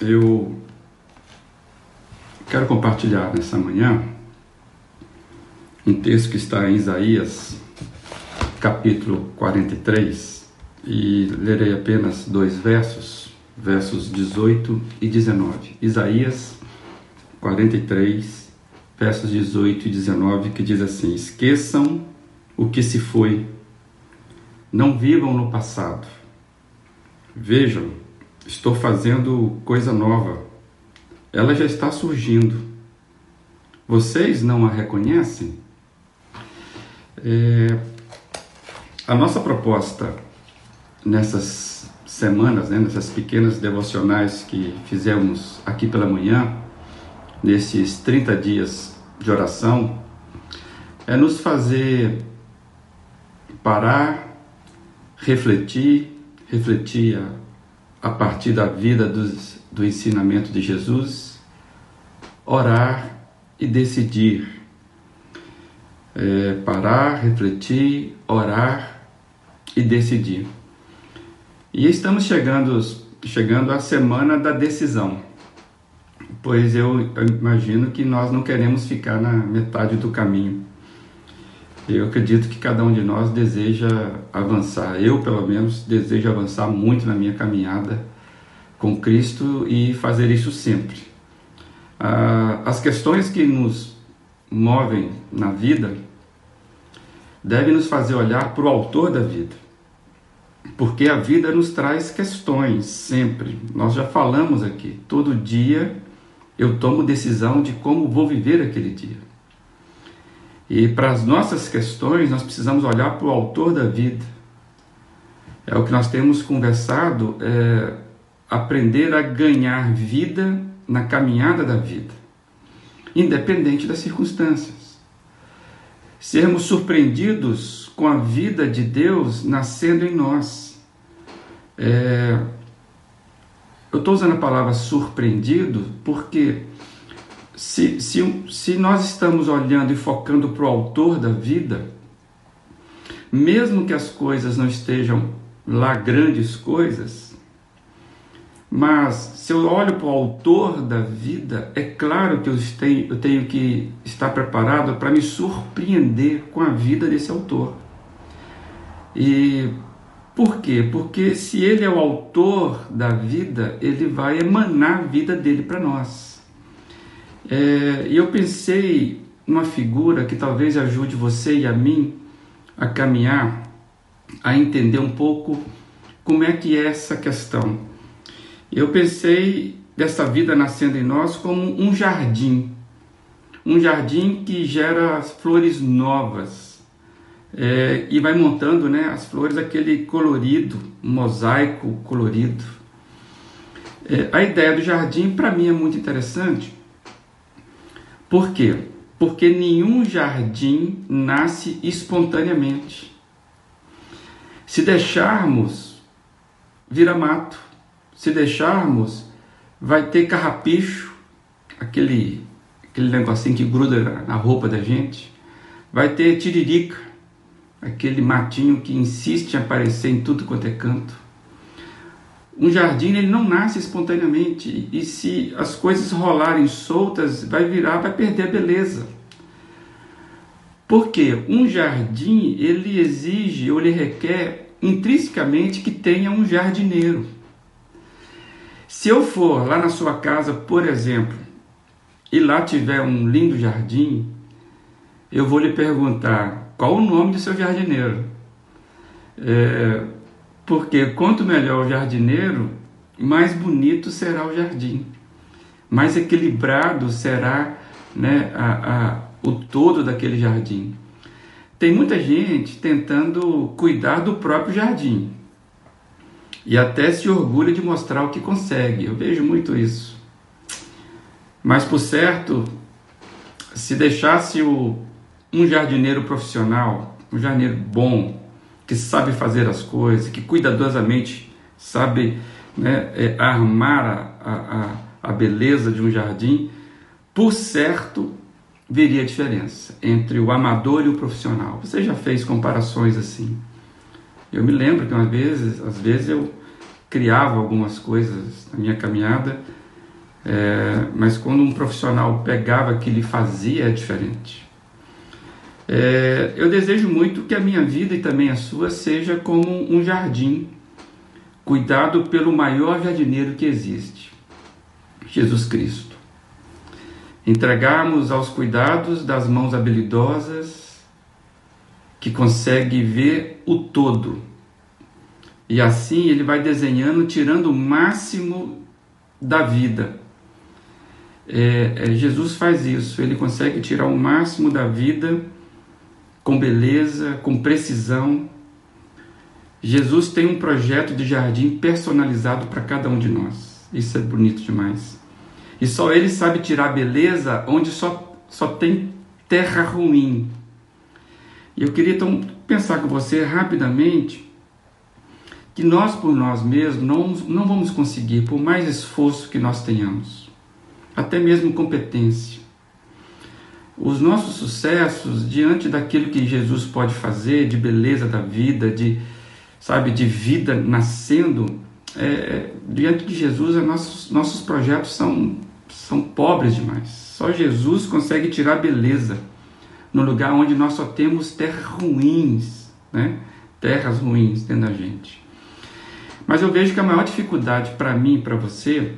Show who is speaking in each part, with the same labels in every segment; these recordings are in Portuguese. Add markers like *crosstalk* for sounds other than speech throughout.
Speaker 1: eu quero compartilhar nessa manhã um texto que está em Isaías, capítulo 43, e lerei apenas dois versos, versos 18 e 19. Isaías 43, versos 18 e 19, que diz assim: Esqueçam o que se foi, não vivam no passado. Vejam, Estou fazendo coisa nova. Ela já está surgindo. Vocês não a reconhecem? É, a nossa proposta nessas semanas, né, nessas pequenas devocionais que fizemos aqui pela manhã, nesses 30 dias de oração, é nos fazer parar, refletir, refletir a a partir da vida dos, do ensinamento de Jesus, orar e decidir. É, parar, refletir, orar e decidir. E estamos chegando, chegando à semana da decisão, pois eu imagino que nós não queremos ficar na metade do caminho. Eu acredito que cada um de nós deseja avançar. Eu, pelo menos, desejo avançar muito na minha caminhada com Cristo e fazer isso sempre. Ah, as questões que nos movem na vida devem nos fazer olhar para o autor da vida. Porque a vida nos traz questões sempre. Nós já falamos aqui. Todo dia eu tomo decisão de como vou viver aquele dia. E para as nossas questões, nós precisamos olhar para o autor da vida. É o que nós temos conversado, é aprender a ganhar vida na caminhada da vida, independente das circunstâncias. Sermos surpreendidos com a vida de Deus nascendo em nós. É, eu estou usando a palavra surpreendido porque se, se, se nós estamos olhando e focando para o autor da vida, mesmo que as coisas não estejam lá grandes coisas, mas se eu olho para o autor da vida, é claro que eu tenho, eu tenho que estar preparado para me surpreender com a vida desse autor. E por quê? Porque se ele é o autor da vida, ele vai emanar a vida dele para nós. É, eu pensei numa figura que talvez ajude você e a mim a caminhar, a entender um pouco como é que é essa questão. Eu pensei dessa vida nascendo em nós como um jardim, um jardim que gera flores novas é, e vai montando né, as flores aquele colorido, um mosaico colorido. É, a ideia do jardim para mim é muito interessante por quê? Porque nenhum jardim nasce espontaneamente. Se deixarmos, vira mato. Se deixarmos, vai ter carrapicho, aquele, aquele negocinho que gruda na roupa da gente. Vai ter tiririca, aquele matinho que insiste em aparecer em tudo quanto é canto. Um jardim ele não nasce espontaneamente e se as coisas rolarem soltas, vai virar, vai perder a beleza. Porque um jardim ele exige ou ele requer intrinsecamente que tenha um jardineiro. Se eu for lá na sua casa, por exemplo, e lá tiver um lindo jardim, eu vou lhe perguntar qual o nome do seu jardineiro. É, porque quanto melhor o jardineiro, mais bonito será o jardim, mais equilibrado será né, a, a, o todo daquele jardim. Tem muita gente tentando cuidar do próprio jardim e até se orgulha de mostrar o que consegue. Eu vejo muito isso. Mas por certo, se deixasse o, um jardineiro profissional, um jardineiro bom, que sabe fazer as coisas, que cuidadosamente sabe né, é, armar a, a, a beleza de um jardim, por certo veria a diferença entre o amador e o profissional. Você já fez comparações assim? Eu me lembro que uma vez, às vezes eu criava algumas coisas na minha caminhada É, mas quando um profissional pegava aquilo e fazia, é diferente. É, eu desejo muito que a minha vida e também a sua seja como um jardim, cuidado pelo maior jardineiro que existe, Jesus Cristo. Entregarmos aos cuidados das mãos habilidosas que consegue ver o todo. E assim ele vai desenhando, tirando o máximo da vida. É, é, Jesus faz isso, ele consegue tirar o máximo da vida com beleza, com precisão. Jesus tem um projeto de jardim personalizado para cada um de nós. Isso é bonito demais. E só ele sabe tirar beleza onde só, só tem terra ruim. E eu queria então pensar com você rapidamente que nós por nós mesmos não, não vamos conseguir, por mais esforço que nós tenhamos, até mesmo competência os nossos sucessos diante daquilo que Jesus pode fazer, de beleza da vida, de sabe, de vida nascendo, é, é diante de Jesus, nossos, nossos projetos são, são pobres demais. Só Jesus consegue tirar beleza no lugar onde nós só temos terras ruins, né? terras ruins dentro da gente. Mas eu vejo que a maior dificuldade para mim e para você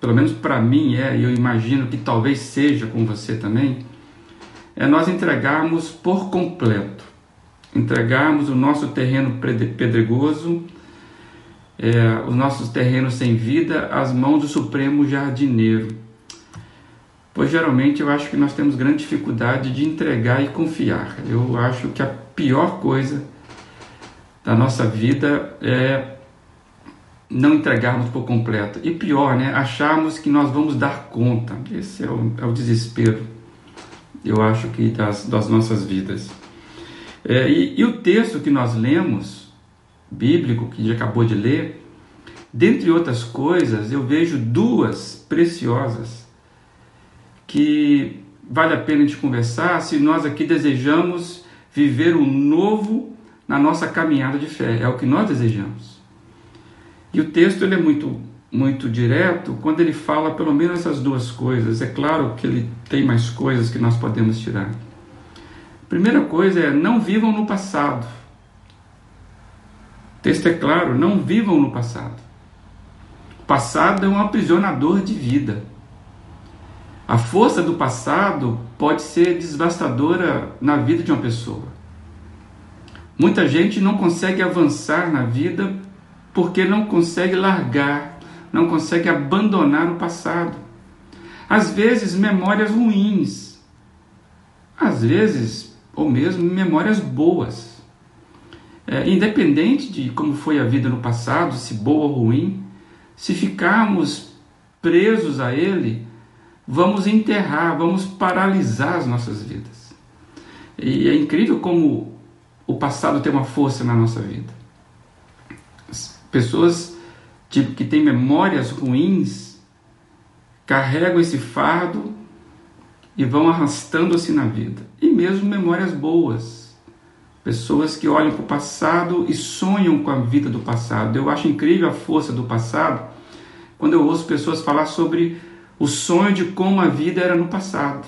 Speaker 1: pelo menos para mim é, e eu imagino que talvez seja com você também, é nós entregarmos por completo, entregarmos o nosso terreno pedregoso, é, os nossos terrenos sem vida, às mãos do Supremo Jardineiro. Pois geralmente eu acho que nós temos grande dificuldade de entregar e confiar. Eu acho que a pior coisa da nossa vida é não entregarmos por completo. E pior, né? Acharmos que nós vamos dar conta. Esse é o, é o desespero, eu acho que das, das nossas vidas. É, e, e, o texto que nós lemos, bíblico, que já acabou de ler, dentre outras coisas, eu vejo duas preciosas que vale a pena de conversar se nós aqui desejamos viver o novo na nossa caminhada de fé. É o que nós desejamos. E o texto ele é muito, muito direto quando ele fala pelo menos essas duas coisas. É claro que ele tem mais coisas que nós podemos tirar. Primeira coisa é não vivam no passado. O texto é claro, não vivam no passado. O passado é um aprisionador de vida. A força do passado pode ser devastadora na vida de uma pessoa. Muita gente não consegue avançar na vida porque não consegue largar, não consegue abandonar o passado. Às vezes, memórias ruins, às vezes, ou mesmo memórias boas. É, independente de como foi a vida no passado, se boa ou ruim, se ficarmos presos a ele, vamos enterrar, vamos paralisar as nossas vidas. E é incrível como o passado tem uma força na nossa vida. Pessoas tipo, que têm memórias ruins carregam esse fardo e vão arrastando-se na vida. E mesmo memórias boas. Pessoas que olham para o passado e sonham com a vida do passado. Eu acho incrível a força do passado quando eu ouço pessoas falar sobre o sonho de como a vida era no passado.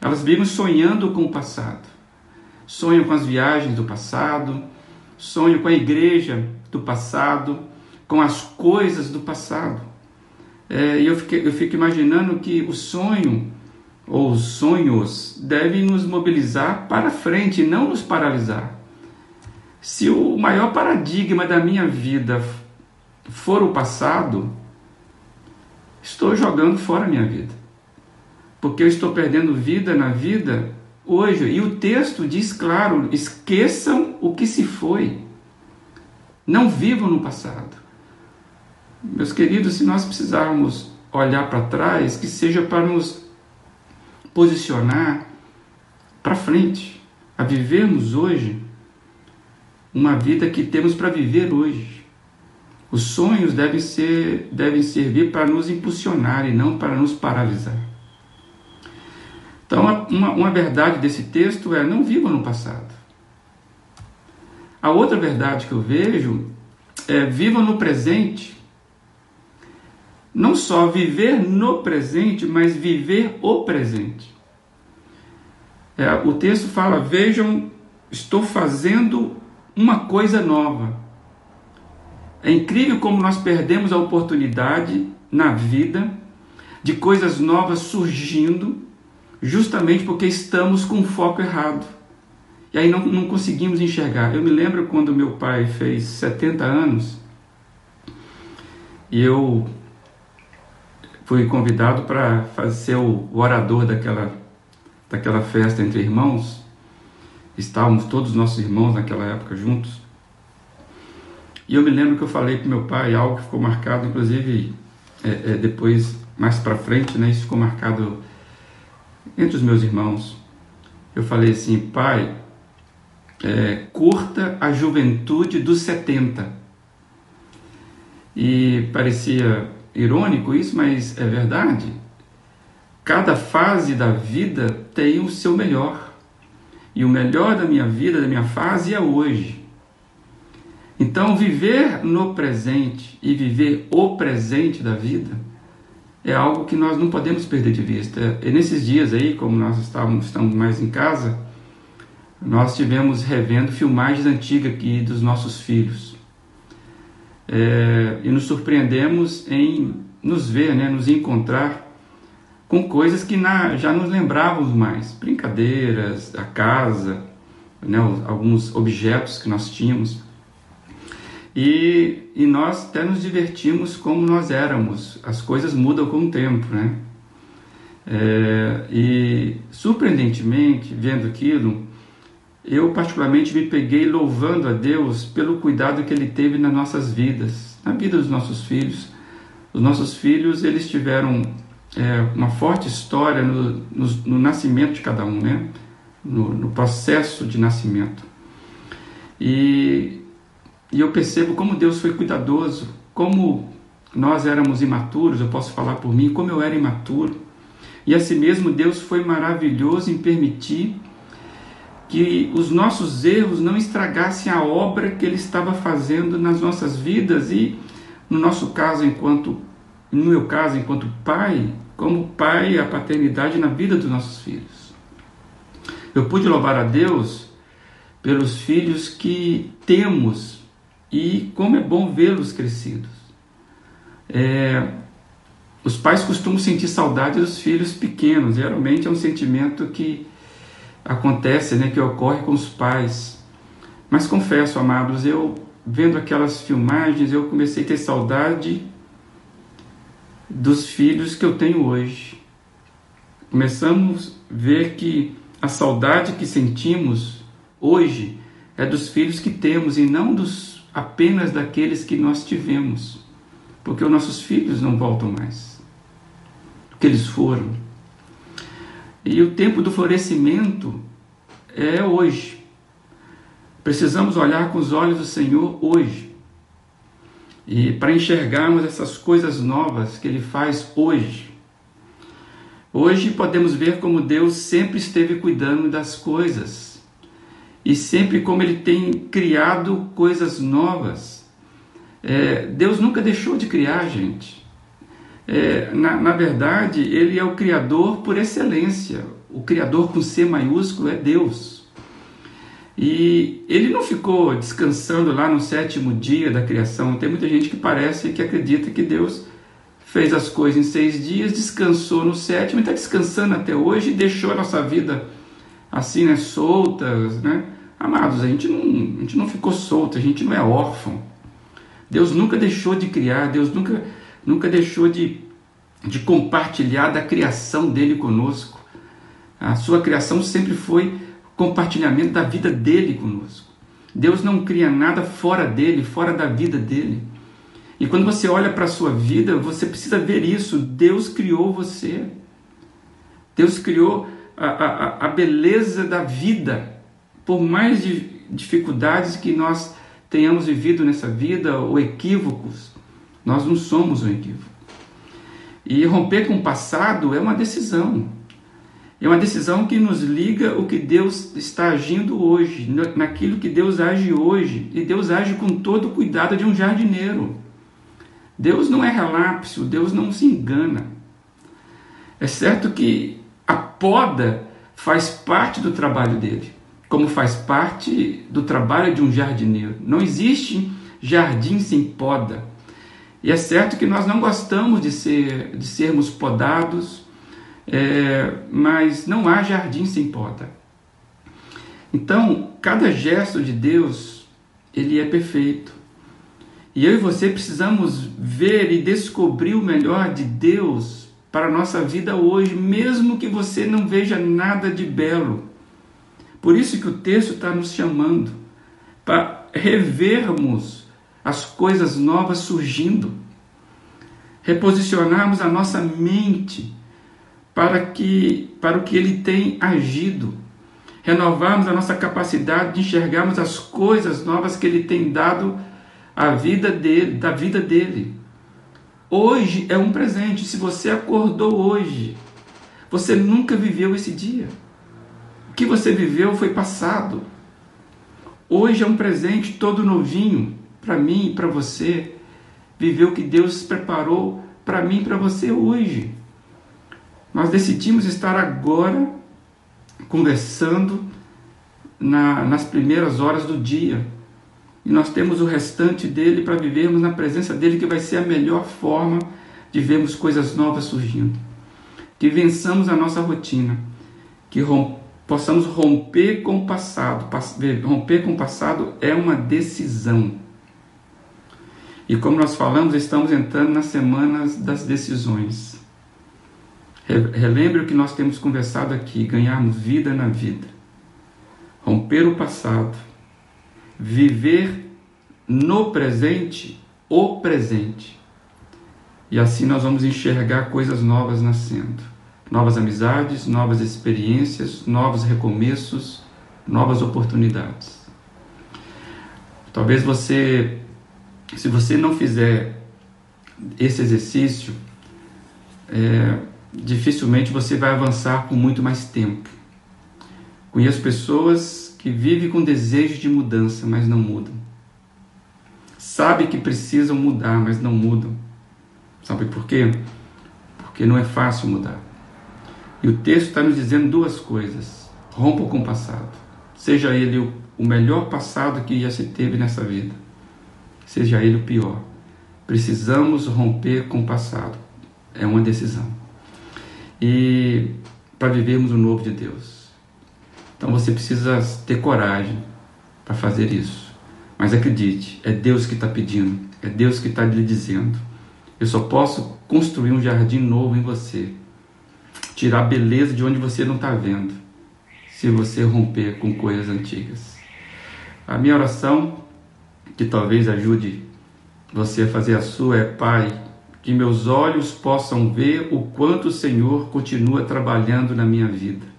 Speaker 1: Elas vivem sonhando com o passado. Sonham com as viagens do passado, sonham com a igreja do passado, com as coisas do passado. É, e eu, fiquei, eu fico imaginando que o sonho ou os sonhos devem nos mobilizar para frente, não nos paralisar. Se o maior paradigma da minha vida for o passado, estou jogando fora a minha vida. Porque eu estou perdendo vida na vida hoje. E o texto diz claro: esqueçam o que se foi. Não vivam no passado. Meus queridos, se nós precisarmos olhar para trás, que seja para nos posicionar para frente, a vivermos hoje uma vida que temos para viver hoje. Os sonhos devem, ser, devem servir para nos impulsionar e não para nos paralisar. Então, uma, uma verdade desse texto é: não vivam no passado. A outra verdade que eu vejo é viva no presente. Não só viver no presente, mas viver o presente. É, o texto fala: Vejam, estou fazendo uma coisa nova. É incrível como nós perdemos a oportunidade na vida de coisas novas surgindo, justamente porque estamos com o foco errado. E aí não, não conseguimos enxergar. Eu me lembro quando meu pai fez 70 anos e eu fui convidado para ser o orador daquela, daquela festa entre irmãos. Estávamos todos os nossos irmãos naquela época juntos. E eu me lembro que eu falei para meu pai algo que ficou marcado, inclusive é, é, depois, mais para frente, né, isso ficou marcado entre os meus irmãos. Eu falei assim, pai, é, curta a juventude dos 70. E parecia irônico isso, mas é verdade. Cada fase da vida tem o seu melhor. E o melhor da minha vida, da minha fase, é hoje. Então, viver no presente e viver o presente da vida é algo que nós não podemos perder de vista. E nesses dias aí, como nós estávamos, estamos mais em casa, nós tivemos revendo filmagens antigas aqui dos nossos filhos é, e nos surpreendemos em nos ver, né, nos encontrar com coisas que na, já nos lembrávamos mais, brincadeiras, a casa, né, alguns objetos que nós tínhamos. E, e nós até nos divertimos como nós éramos. As coisas mudam com o tempo, né? É, e surpreendentemente, vendo aquilo, eu particularmente me peguei louvando a Deus pelo cuidado que Ele teve nas nossas vidas, na vida dos nossos filhos. Os nossos filhos eles tiveram é, uma forte história no, no, no, nascimento de cada um, né? No, no, processo de nascimento. E, e eu percebo como Deus foi cuidadoso, como nós éramos imaturos, eu posso falar por mim, como eu era imaturo. E assim mesmo Deus foi maravilhoso em permitir que os nossos erros não estragassem a obra que Ele estava fazendo nas nossas vidas e, no nosso caso, enquanto, no meu caso, enquanto pai, como pai, a paternidade na vida dos nossos filhos. Eu pude louvar a Deus pelos filhos que temos e como é bom vê-los crescidos. É, os pais costumam sentir saudade dos filhos pequenos, geralmente é um sentimento que acontece, né, que ocorre com os pais. Mas confesso, amados, eu vendo aquelas filmagens, eu comecei a ter saudade dos filhos que eu tenho hoje. Começamos a ver que a saudade que sentimos hoje é dos filhos que temos e não dos apenas daqueles que nós tivemos. Porque os nossos filhos não voltam mais. Porque eles foram. E o tempo do florescimento é hoje. Precisamos olhar com os olhos do Senhor hoje. E para enxergarmos essas coisas novas que Ele faz hoje. Hoje podemos ver como Deus sempre esteve cuidando das coisas e sempre como Ele tem criado coisas novas. É, Deus nunca deixou de criar, gente. É, na, na verdade, ele é o Criador por excelência. O Criador com C maiúsculo é Deus. E ele não ficou descansando lá no sétimo dia da criação. Tem muita gente que parece que acredita que Deus fez as coisas em seis dias, descansou no sétimo e está descansando até hoje e deixou a nossa vida assim, né, solta, né? Amados, a gente, não, a gente não ficou solto, a gente não é órfão. Deus nunca deixou de criar, Deus nunca nunca deixou de, de compartilhar da criação dele conosco. A sua criação sempre foi compartilhamento da vida dele conosco. Deus não cria nada fora dele, fora da vida dele. E quando você olha para a sua vida, você precisa ver isso. Deus criou você. Deus criou a, a, a beleza da vida. Por mais dificuldades que nós tenhamos vivido nessa vida, ou equívocos, nós não somos um equívoco. E romper com o passado é uma decisão. É uma decisão que nos liga o que Deus está agindo hoje, naquilo que Deus age hoje. E Deus age com todo o cuidado de um jardineiro. Deus não é relapso, Deus não se engana. É certo que a poda faz parte do trabalho dele, como faz parte do trabalho de um jardineiro. Não existe jardim sem poda. E é certo que nós não gostamos de, ser, de sermos podados, é, mas não há jardim sem poda. Então, cada gesto de Deus, ele é perfeito. E eu e você precisamos ver e descobrir o melhor de Deus para a nossa vida hoje, mesmo que você não veja nada de belo. Por isso que o texto está nos chamando para revermos as coisas novas surgindo, reposicionarmos a nossa mente para que para o que ele tem agido, renovarmos a nossa capacidade de enxergarmos as coisas novas que ele tem dado a vida dele, da vida dele. Hoje é um presente. Se você acordou hoje, você nunca viveu esse dia. O que você viveu foi passado. Hoje é um presente todo novinho para mim e para você. Viver o que Deus preparou para mim e para você hoje. Nós decidimos estar agora conversando na, nas primeiras horas do dia e nós temos o restante dele para vivermos na presença dele, que vai ser a melhor forma de vermos coisas novas surgindo. Que vençamos a nossa rotina, que possamos romper com o passado. Romper com o passado é uma decisão. E como nós falamos, estamos entrando nas semanas das decisões. Relembre o que nós temos conversado aqui: ganharmos vida na vida, romper o passado viver no presente o presente. E assim nós vamos enxergar coisas novas nascendo. Novas amizades, novas experiências, novos recomeços, novas oportunidades. Talvez você, se você não fizer esse exercício, é, dificilmente você vai avançar por muito mais tempo. Conheço pessoas que vive com desejo de mudança, mas não mudam. Sabe que precisam mudar, mas não mudam. Sabe por quê? Porque não é fácil mudar. E o texto está nos dizendo duas coisas. Rompa com o passado. Seja ele o melhor passado que já se teve nessa vida. Seja ele o pior. Precisamos romper com o passado. É uma decisão. E para vivermos o novo de Deus. Então você precisa ter coragem para fazer isso. Mas acredite, é Deus que está pedindo, é Deus que está lhe dizendo. Eu só posso construir um jardim novo em você, tirar beleza de onde você não está vendo, se você romper com coisas antigas. A minha oração, que talvez ajude você a fazer a sua, é: Pai, que meus olhos possam ver o quanto o Senhor continua trabalhando na minha vida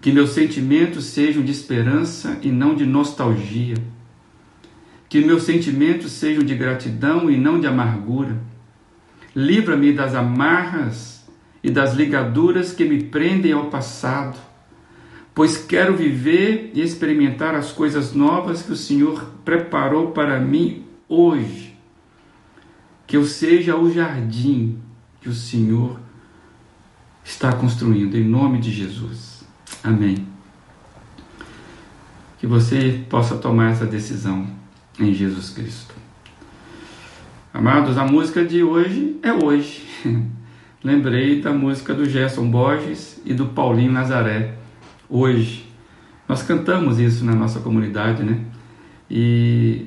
Speaker 1: que meus sentimentos sejam de esperança e não de nostalgia. Que meus sentimentos sejam de gratidão e não de amargura. Livra-me das amarras e das ligaduras que me prendem ao passado, pois quero viver e experimentar as coisas novas que o Senhor preparou para mim hoje. Que eu seja o jardim que o Senhor está construindo, em nome de Jesus. Amém. Que você possa tomar essa decisão em Jesus Cristo. Amados, a música de hoje é hoje. *laughs* Lembrei da música do Gerson Borges e do Paulinho Nazaré. Hoje. Nós cantamos isso na nossa comunidade, né? E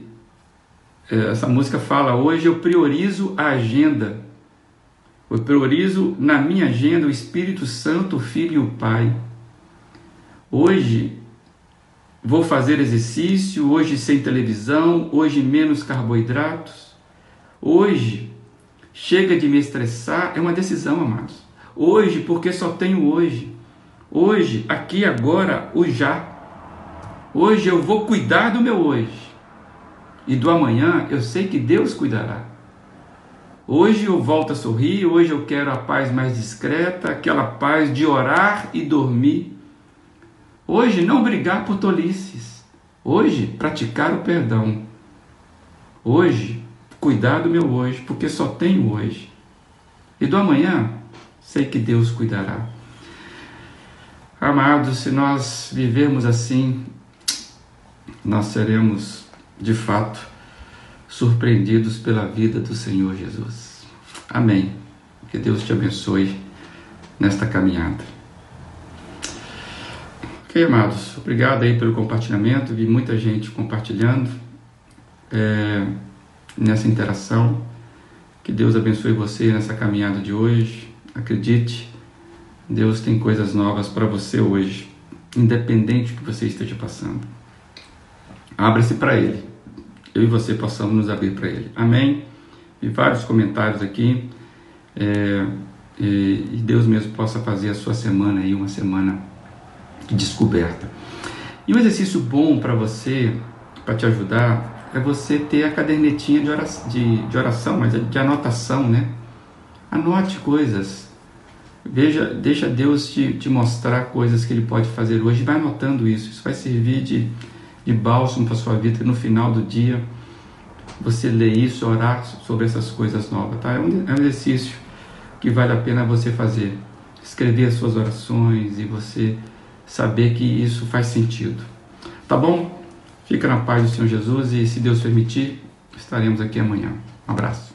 Speaker 1: é, essa música fala: Hoje eu priorizo a agenda. Eu priorizo na minha agenda o Espírito Santo, o Filho e o Pai. Hoje vou fazer exercício, hoje sem televisão, hoje menos carboidratos. Hoje chega de me estressar, é uma decisão, amados. Hoje, porque só tenho hoje. Hoje, aqui agora, o já. Hoje eu vou cuidar do meu hoje. E do amanhã eu sei que Deus cuidará. Hoje eu volto a sorrir, hoje eu quero a paz mais discreta, aquela paz de orar e dormir Hoje, não brigar por tolices. Hoje, praticar o perdão. Hoje, cuidar do meu hoje, porque só tenho hoje. E do amanhã, sei que Deus cuidará. Amados, se nós vivermos assim, nós seremos de fato surpreendidos pela vida do Senhor Jesus. Amém. Que Deus te abençoe nesta caminhada. Ok, amados, obrigado aí pelo compartilhamento. Vi muita gente compartilhando é, nessa interação. Que Deus abençoe você nessa caminhada de hoje. Acredite, Deus tem coisas novas para você hoje, independente do que você esteja passando. Abra-se para Ele. Eu e você possamos nos abrir para Ele. Amém? Vi vários comentários aqui. É, e, e Deus mesmo possa fazer a sua semana aí uma semana de descoberta. E um exercício bom para você, para te ajudar, é você ter a cadernetinha de oração, de, de oração, mas de anotação, né? Anote coisas. Veja, deixa Deus te, te mostrar coisas que Ele pode fazer hoje. Vai anotando isso. Isso vai servir de, de bálsamo para sua vida. No final do dia, você ler isso, orar sobre essas coisas novas, tá? É um, é um exercício que vale a pena você fazer. Escrever as suas orações e você saber que isso faz sentido. Tá bom? Fica na paz do Senhor Jesus e, se Deus permitir, estaremos aqui amanhã. Um abraço.